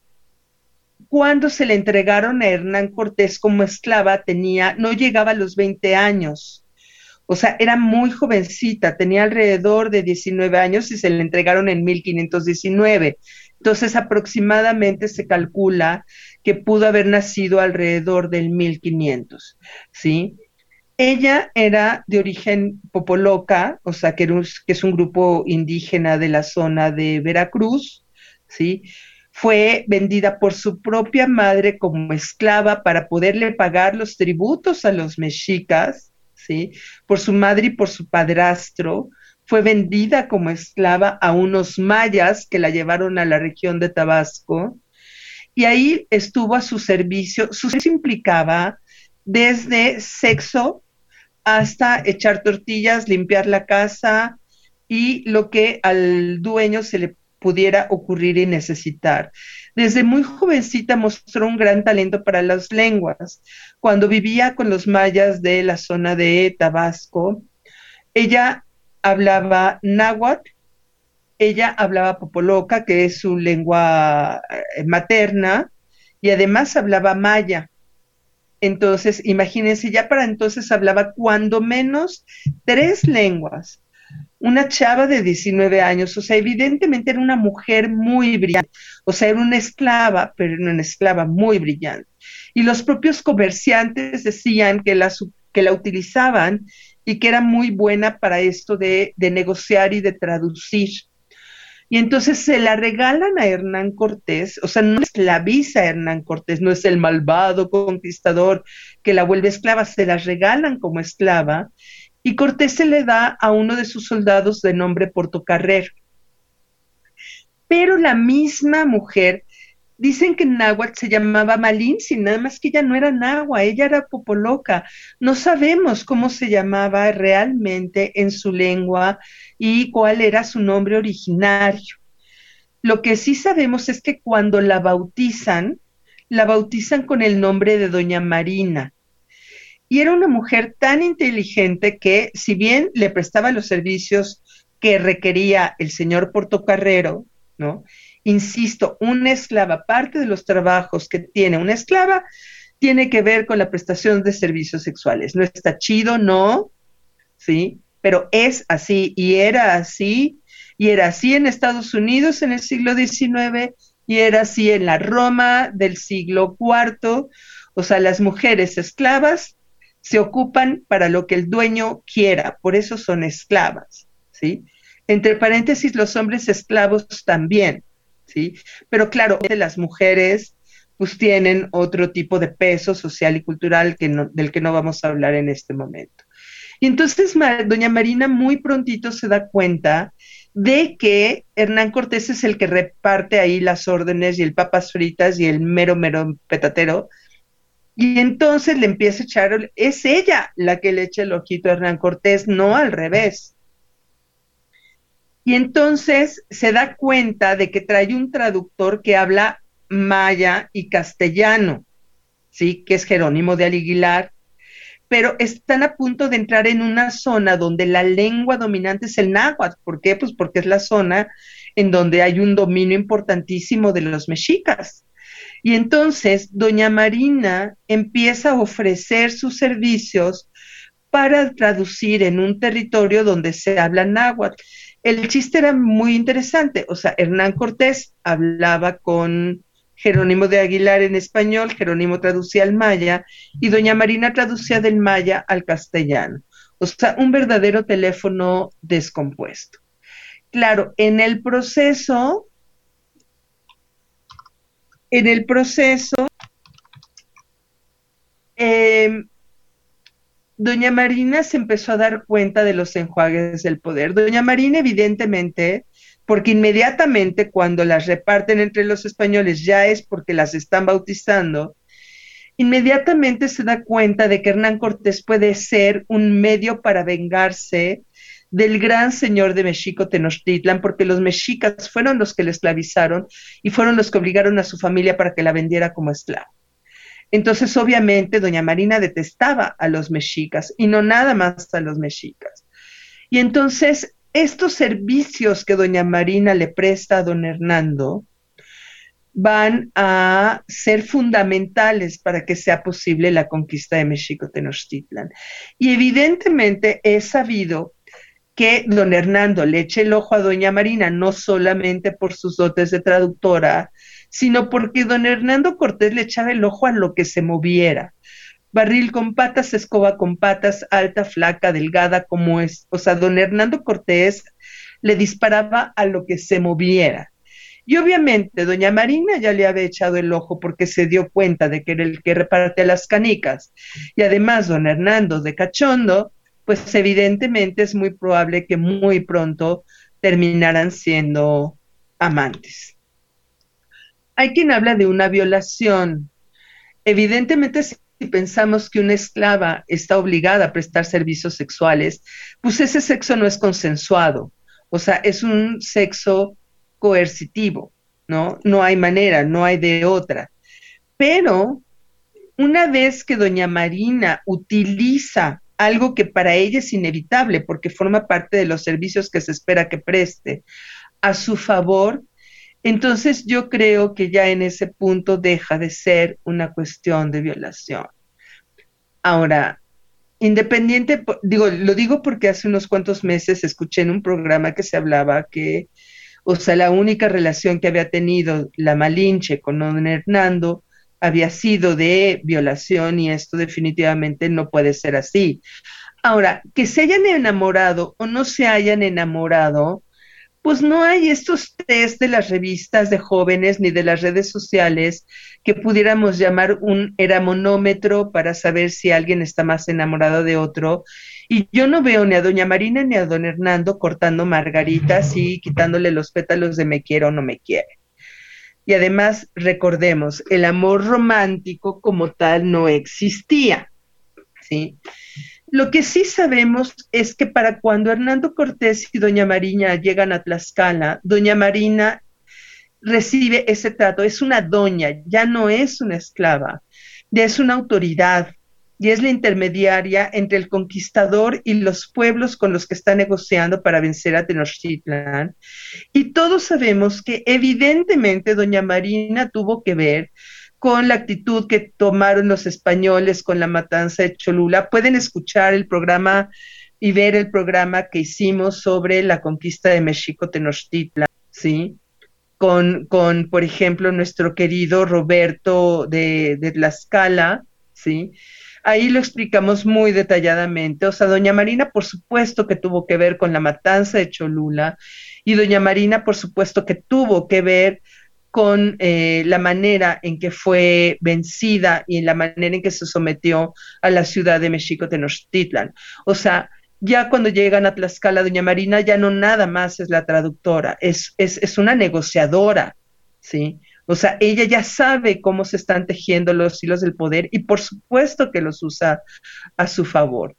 cuando se le entregaron a Hernán Cortés como esclava tenía, no llegaba a los 20 años. O sea, era muy jovencita, tenía alrededor de 19 años y se le entregaron en 1519. Entonces, aproximadamente se calcula que pudo haber nacido alrededor del 1500, ¿sí? Ella era de origen popoloca, o sea, que, es un grupo indígena de la zona de Veracruz, ¿sí? Fue vendida por su propia madre como esclava para poderle pagar los tributos a los mexicas, por su madre y por su padrastro, fue vendida como esclava a unos mayas que la llevaron a la región de Tabasco y ahí estuvo a su servicio. Su servicio implicaba desde sexo hasta echar tortillas, limpiar la casa y lo que al dueño se le pudiera ocurrir y necesitar. Desde muy jovencita mostró un gran talento para las lenguas. Cuando vivía con los mayas de la zona de Tabasco, ella hablaba náhuatl, ella hablaba popoloca, que es su lengua eh, materna, y además hablaba maya. Entonces, imagínense, ya para entonces hablaba cuando menos tres lenguas una chava de 19 años, o sea, evidentemente era una mujer muy brillante, o sea, era una esclava, pero era una esclava muy brillante. Y los propios comerciantes decían que la, que la utilizaban y que era muy buena para esto de, de negociar y de traducir. Y entonces se la regalan a Hernán Cortés, o sea, no esclaviza a Hernán Cortés, no es el malvado conquistador que la vuelve esclava, se la regalan como esclava y Cortés se le da a uno de sus soldados de nombre Portocarrer. Pero la misma mujer Dicen que en náhuatl se llamaba Malinzi, nada más que ella no era náhuatl, ella era popoloca. No sabemos cómo se llamaba realmente en su lengua y cuál era su nombre originario. Lo que sí sabemos es que cuando la bautizan, la bautizan con el nombre de Doña Marina. Y era una mujer tan inteligente que, si bien le prestaba los servicios que requería el señor Portocarrero, ¿no? Insisto, una esclava, parte de los trabajos que tiene una esclava tiene que ver con la prestación de servicios sexuales. No está chido, no, ¿sí? Pero es así y era así, y era así en Estados Unidos en el siglo XIX y era así en la Roma del siglo IV. O sea, las mujeres esclavas se ocupan para lo que el dueño quiera, por eso son esclavas, ¿sí? Entre paréntesis, los hombres esclavos también, ¿sí? Pero claro, las mujeres pues tienen otro tipo de peso social y cultural que del que no vamos a hablar en este momento. Y entonces doña Marina muy prontito se da cuenta de que Hernán Cortés es el que reparte ahí las órdenes y el papas fritas y el mero, mero petatero. Y entonces le empieza a echar, es ella la que le echa el ojito a Hernán Cortés, no al revés. Y entonces se da cuenta de que trae un traductor que habla maya y castellano, ¿sí? Que es Jerónimo de Aliguilar, pero están a punto de entrar en una zona donde la lengua dominante es el náhuatl. ¿Por qué? Pues porque es la zona en donde hay un dominio importantísimo de los mexicas. Y entonces doña Marina empieza a ofrecer sus servicios para traducir en un territorio donde se habla náhuatl el chiste era muy interesante. O sea, Hernán Cortés hablaba con Jerónimo de Aguilar en español, Jerónimo traducía al maya y doña Marina traducía del maya al castellano. O sea, un verdadero teléfono descompuesto. Claro, en el proceso, en el proceso, eh, doña Marina se empezó a dar cuenta de los enjuagues del poder. Doña Marina, evidentemente, porque inmediatamente cuando las reparten entre los españoles ya es porque las están bautizando, inmediatamente se da cuenta de que Hernán Cortés puede ser un medio para vengarse del gran señor de México Tenochtitlan, porque los mexicas fueron los que le esclavizaron y fueron los que obligaron a su familia para que la vendiera como esclavo. Entonces, obviamente, doña Marina detestaba a los mexicas y no nada más a los mexicas. Y entonces, estos servicios que doña Marina le presta a don Hernando van a ser fundamentales para que sea posible la conquista de México Tenochtitlan. Y evidentemente es sabido que don Hernando le eche el ojo a doña Marina, no solamente por sus dotes de traductora, sino porque don Hernando Cortés le echaba el ojo a lo que se moviera. Barril con patas, escoba con patas, alta, flaca, delgada, como es. O sea, don Hernando Cortés le disparaba a lo que se moviera. Y obviamente doña Marina ya le había echado el ojo porque se dio cuenta de que era el que reparte las canicas. Y además don Hernando de Cachondo, pues evidentemente es muy probable que muy pronto terminaran siendo amantes. Hay quien habla de una violación. Evidentemente, si pensamos que una esclava está obligada a prestar servicios sexuales, pues ese sexo no es consensuado, o sea, es un sexo coercitivo, ¿no? No hay manera, no hay de otra. Pero una vez que doña Marina utiliza algo que para ella es inevitable porque forma parte de los servicios que se espera que preste a su favor, entonces yo creo que ya en ese punto deja de ser una cuestión de violación. Ahora, independiente, digo, lo digo porque hace unos cuantos meses escuché en un programa que se hablaba que, o sea, la única relación que había tenido la Malinche con don Hernando había sido de violación y esto definitivamente no puede ser así. Ahora, que se hayan enamorado o no se hayan enamorado, pues no hay estos test de las revistas de jóvenes ni de las redes sociales que pudiéramos llamar un eramonómetro para saber si alguien está más enamorado de otro. Y yo no veo ni a doña Marina ni a don Hernando cortando margaritas y quitándole los pétalos de me quiero o no me quiere. Y además, recordemos, el amor romántico como tal no existía. ¿sí? Lo que sí sabemos es que para cuando Hernando Cortés y Doña Marina llegan a Tlaxcala, Doña Marina recibe ese trato, es una doña, ya no es una esclava, ya es una autoridad y es la intermediaria entre el conquistador y los pueblos con los que está negociando para vencer a Tenochtitlan. Y todos sabemos que evidentemente Doña Marina tuvo que ver con la actitud que tomaron los españoles con la matanza de Cholula. Pueden escuchar el programa y ver el programa que hicimos sobre la conquista de México Tenochtitlan, ¿sí? Con, con, por ejemplo, nuestro querido Roberto de, de Tlaxcala, ¿sí? Ahí lo explicamos muy detalladamente. O sea, doña Marina, por supuesto que tuvo que ver con la matanza de Cholula y doña Marina, por supuesto que tuvo que ver con eh, la manera en que fue vencida y la manera en que se sometió a la ciudad de México Tenochtitlan. O sea, ya cuando llegan a Tlaxcala, doña Marina ya no nada más es la traductora, es, es, es una negociadora, ¿sí? O sea, ella ya sabe cómo se están tejiendo los hilos del poder y por supuesto que los usa a su favor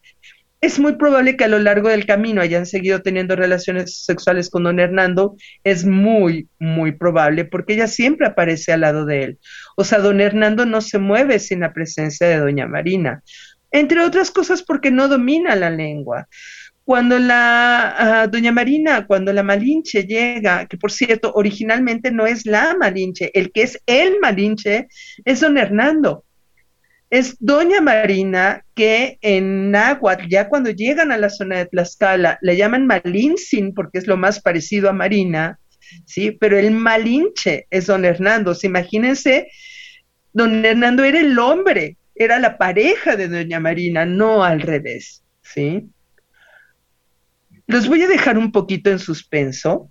es muy probable que a lo largo del camino hayan seguido teniendo relaciones sexuales con don Hernando, es muy, muy probable, porque ella siempre aparece al lado de él. O sea, don Hernando no se mueve sin la presencia de doña Marina, entre otras cosas porque no domina la lengua. Cuando la ah, doña Marina, cuando la Malinche llega, que por cierto, originalmente no es la Malinche, el que es el Malinche es don Hernando es Doña Marina, que en náhuatl, ya cuando llegan a la zona de Tlaxcala, le llaman Malintzin, porque es lo más parecido a Marina, ¿sí? Pero el Malinche es Don Hernando. imagínense, Don Hernando era el hombre, era la pareja de Doña Marina, no al revés, ¿sí? Los voy a dejar un poquito en suspenso,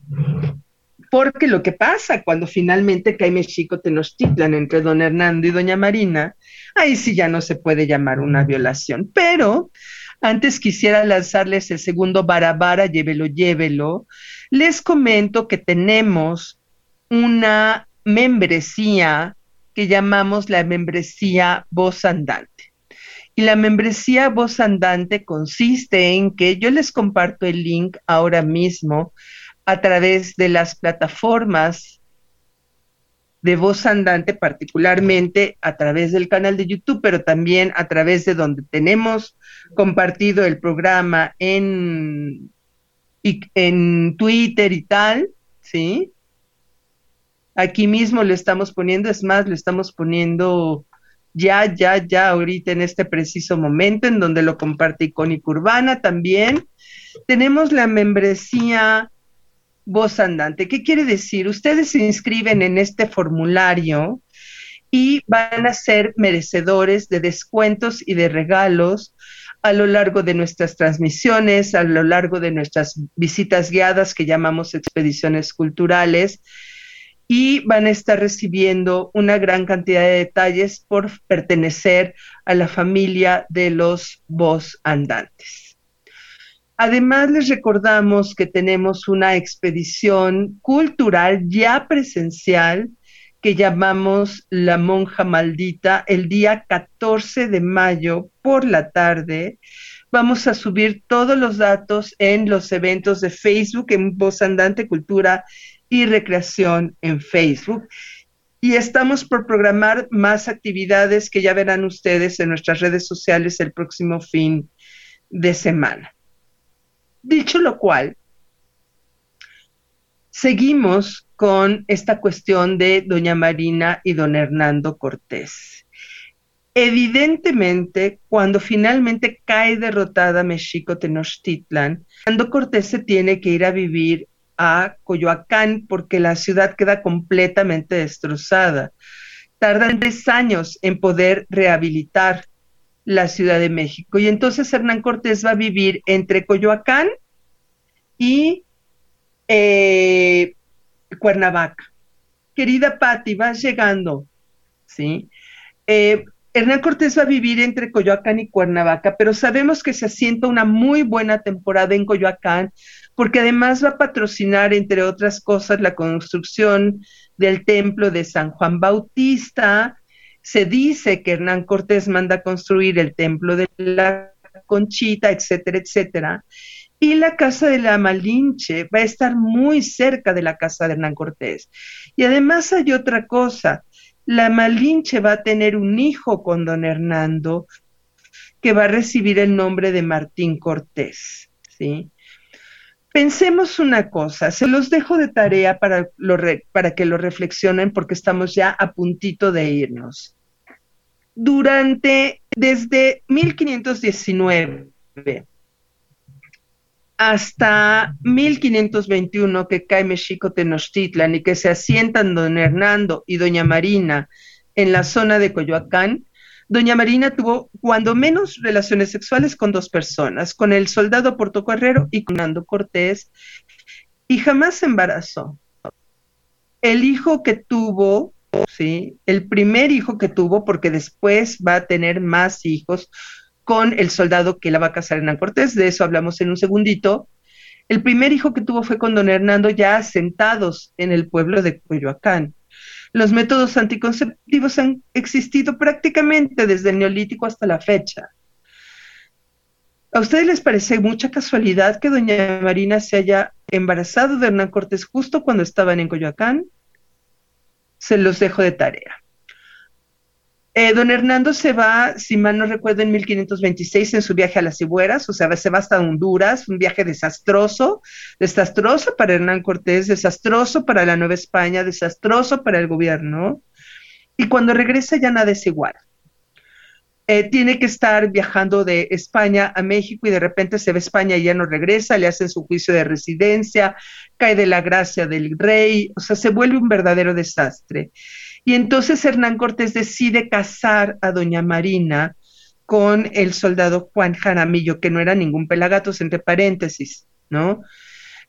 porque lo que pasa cuando finalmente cae México Tenochtitlan entre don Hernando y doña Marina, ahí sí ya no se puede llamar una violación. Pero antes quisiera lanzarles el segundo barabara, llévelo, llévelo. Les comento que tenemos una membresía que llamamos la membresía voz andante. Y la membresía voz andante consiste en que yo les comparto el link ahora mismo a través de las plataformas de voz andante, particularmente a través del canal de YouTube, pero también a través de donde tenemos compartido el programa en, en Twitter y tal, ¿sí? Aquí mismo lo estamos poniendo, es más, lo estamos poniendo ya, ya, ya, ahorita en este preciso momento, en donde lo comparte Icónica Urbana también. Tenemos la membresía voz andante. ¿Qué quiere decir? Ustedes se inscriben en este formulario y van a ser merecedores de descuentos y de regalos a lo largo de nuestras transmisiones, a lo largo de nuestras visitas guiadas que llamamos expediciones culturales y van a estar recibiendo una gran cantidad de detalles por pertenecer a la familia de los voz andantes. Además, les recordamos que tenemos una expedición cultural ya presencial que llamamos La Monja Maldita el día 14 de mayo por la tarde. Vamos a subir todos los datos en los eventos de Facebook, en Voz Andante Cultura y Recreación en Facebook. Y estamos por programar más actividades que ya verán ustedes en nuestras redes sociales el próximo fin de semana. Dicho lo cual, seguimos con esta cuestión de doña Marina y don Hernando Cortés. Evidentemente, cuando finalmente cae derrotada Mexico Tenochtitlan, Hernando Cortés se tiene que ir a vivir a Coyoacán porque la ciudad queda completamente destrozada. Tardan tres años en poder rehabilitar la Ciudad de México. Y entonces Hernán Cortés va a vivir entre Coyoacán y eh, Cuernavaca. Querida Patti, vas llegando, ¿sí? Eh, Hernán Cortés va a vivir entre Coyoacán y Cuernavaca, pero sabemos que se asienta una muy buena temporada en Coyoacán, porque además va a patrocinar, entre otras cosas, la construcción del templo de San Juan Bautista. Se dice que Hernán Cortés manda construir el templo de la Conchita, etcétera, etcétera. Y la casa de la Malinche va a estar muy cerca de la casa de Hernán Cortés. Y además hay otra cosa, la Malinche va a tener un hijo con don Hernando que va a recibir el nombre de Martín Cortés, ¿sí? Pensemos una cosa, se los dejo de tarea para, para que lo reflexionen porque estamos ya a puntito de irnos. Durante, desde 1519 hasta 1521 que cae Mexico Tenochtitlan y que se asientan don Hernando y doña Marina en la zona de Coyoacán, doña Marina tuvo cuando menos relaciones sexuales con dos personas, con el soldado Portocarrero y con Hernando Cortés, y jamás se embarazó. El hijo que tuvo, sí, el primer hijo que tuvo, porque después va a tener más hijos, con el soldado que la va a casar Hernán Cortés, de eso hablamos en un segundito. El primer hijo que tuvo fue con don Hernando ya asentados en el pueblo de Coyoacán. Los métodos anticonceptivos han existido prácticamente desde el neolítico hasta la fecha. ¿A ustedes les parece mucha casualidad que doña Marina se haya embarazado de Hernán Cortés justo cuando estaban en Coyoacán? Se los dejo de tarea. Eh, don Hernando se va, si mal no recuerdo, en 1526 en su viaje a las Cibueras, o sea, se va hasta Honduras, un viaje desastroso, desastroso para Hernán Cortés, desastroso para la Nueva España, desastroso para el gobierno. Y cuando regresa ya nada es igual. Eh, tiene que estar viajando de España a México y de repente se ve España y ya no regresa, le hacen su juicio de residencia, cae de la gracia del rey, o sea, se vuelve un verdadero desastre. Y entonces Hernán Cortés decide casar a doña Marina con el soldado Juan Jaramillo, que no era ningún pelagatos, entre paréntesis, ¿no?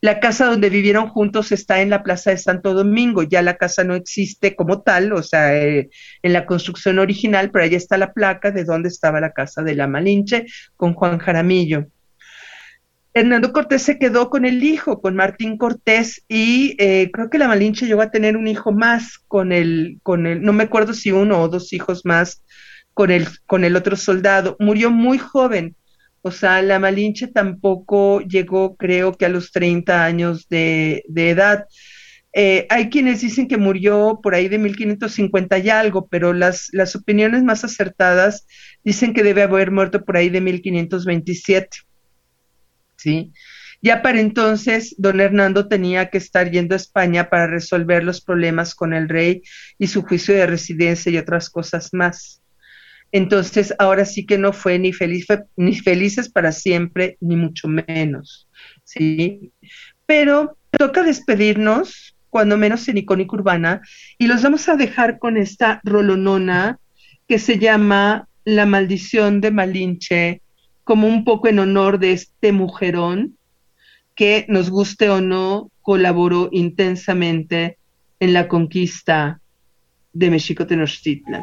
La casa donde vivieron juntos está en la Plaza de Santo Domingo, ya la casa no existe como tal, o sea, eh, en la construcción original, pero ahí está la placa de donde estaba la casa de la Malinche con Juan Jaramillo. Hernando Cortés se quedó con el hijo, con Martín Cortés, y eh, creo que la Malinche llegó a tener un hijo más con el, con el, no me acuerdo si uno o dos hijos más con el, con el otro soldado. Murió muy joven, o sea, la Malinche tampoco llegó, creo que a los 30 años de, edad. Eh, hay quienes dicen que murió por ahí de 1550 y algo, pero las, las opiniones más acertadas dicen que debe haber muerto por ahí de 1527. ¿Sí? Ya para entonces, don Hernando tenía que estar yendo a España para resolver los problemas con el rey y su juicio de residencia y otras cosas más. Entonces, ahora sí que no fue ni, feliz, ni felices para siempre, ni mucho menos, ¿sí? Pero toca despedirnos, cuando menos en Icónica Urbana, y los vamos a dejar con esta rolonona que se llama La maldición de Malinche como un poco en honor de este mujerón que, nos guste o no, colaboró intensamente en la conquista de México Tenochtitlan.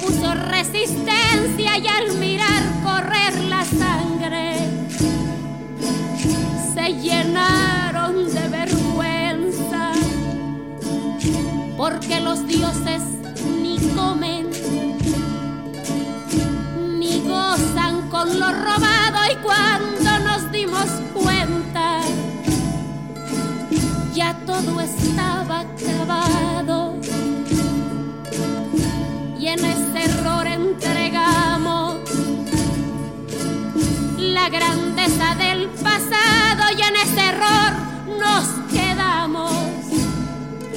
opuso resistencia y al mirar correr la sangre se llenaron de vergüenza porque los dioses ni comen ni gozan con lo robado y cuando nos dimos cuenta ya todo estaba acabado. Y en grandeza del pasado y en ese error nos quedamos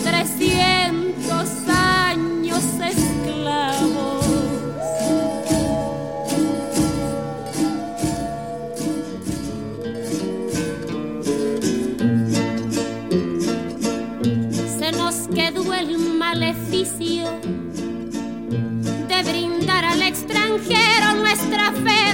300 años esclavos. Se nos quedó el maleficio de brindar al extranjero nuestra fe,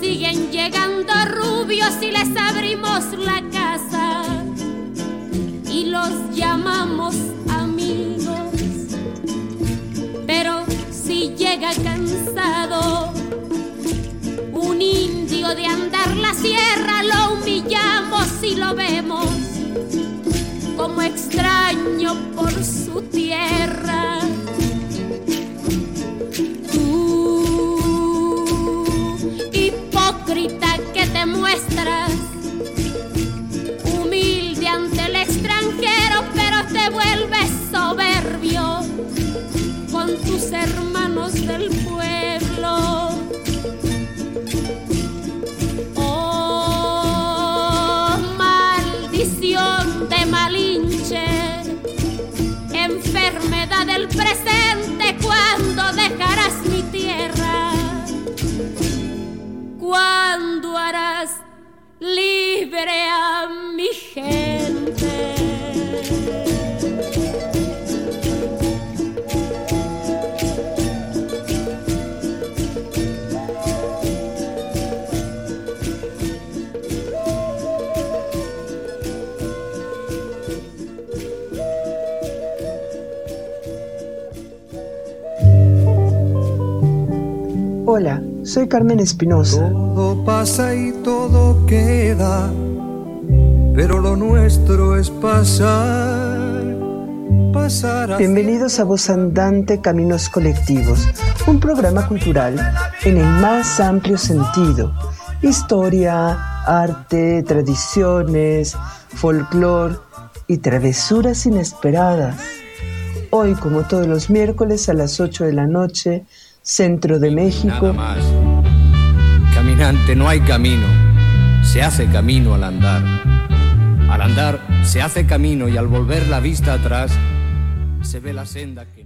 siguen llegando rubios y les abrimos la casa y los llamamos amigos. Pero si llega cansado un indio de andar la sierra, lo humillamos y lo vemos como extraño por su tierra. Libre a mi gente? Hola, soy Carmen Espinosa. Todo pasa y todo queda, pero lo nuestro es pasar, pasar. Bienvenidos a Voz Andante Caminos Colectivos, un programa cultural en el más amplio sentido. Historia, arte, tradiciones, folclore y travesuras inesperadas. Hoy, como todos los miércoles a las 8 de la noche, Centro de México, Nada más. Caminante, no hay camino. Se hace camino al andar. Andar se hace camino y al volver la vista atrás se ve la senda que...